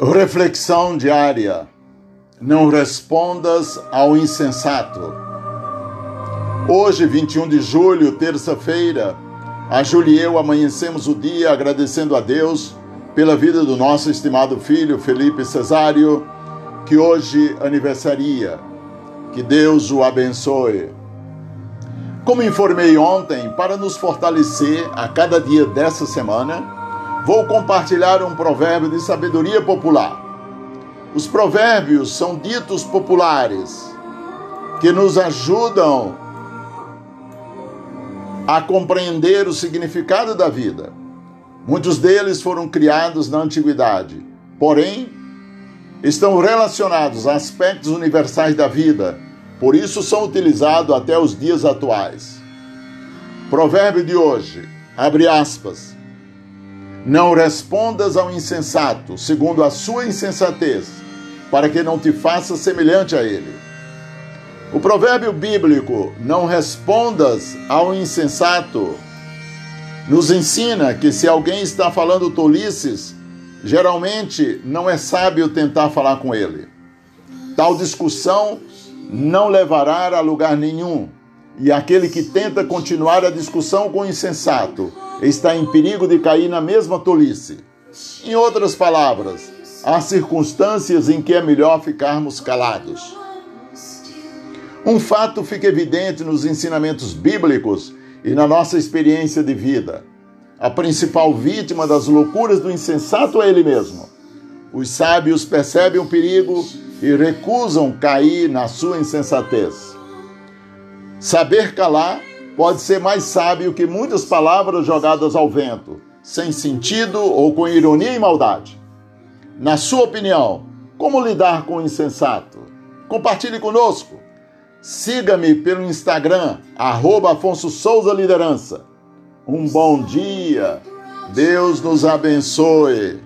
Reflexão diária. Não respondas ao insensato. Hoje, 21 de julho, terça-feira, a Júlia e eu amanhecemos o dia agradecendo a Deus pela vida do nosso estimado filho Felipe Cesário, que hoje aniversaria. Que Deus o abençoe. Como informei ontem, para nos fortalecer a cada dia dessa semana, vou compartilhar um provérbio de sabedoria popular. Os provérbios são ditos populares que nos ajudam a compreender o significado da vida. Muitos deles foram criados na antiguidade, porém estão relacionados a aspectos universais da vida, por isso são utilizados até os dias atuais. Provérbio de hoje, abre aspas. Não respondas ao insensato, segundo a sua insensatez, para que não te faça semelhante a ele. O provérbio bíblico, não respondas ao insensato, nos ensina que se alguém está falando tolices, geralmente não é sábio tentar falar com ele. Tal discussão não levará a lugar nenhum, e aquele que tenta continuar a discussão com o insensato está em perigo de cair na mesma tolice. Em outras palavras, há circunstâncias em que é melhor ficarmos calados. Um fato fica evidente nos ensinamentos bíblicos e na nossa experiência de vida. A principal vítima das loucuras do insensato é ele mesmo. Os sábios percebem o perigo e recusam cair na sua insensatez. Saber calar pode ser mais sábio que muitas palavras jogadas ao vento, sem sentido ou com ironia e maldade. Na sua opinião, como lidar com o insensato? Compartilhe conosco. Siga-me pelo Instagram, arroba Afonso Souza Liderança. Um bom dia. Deus nos abençoe.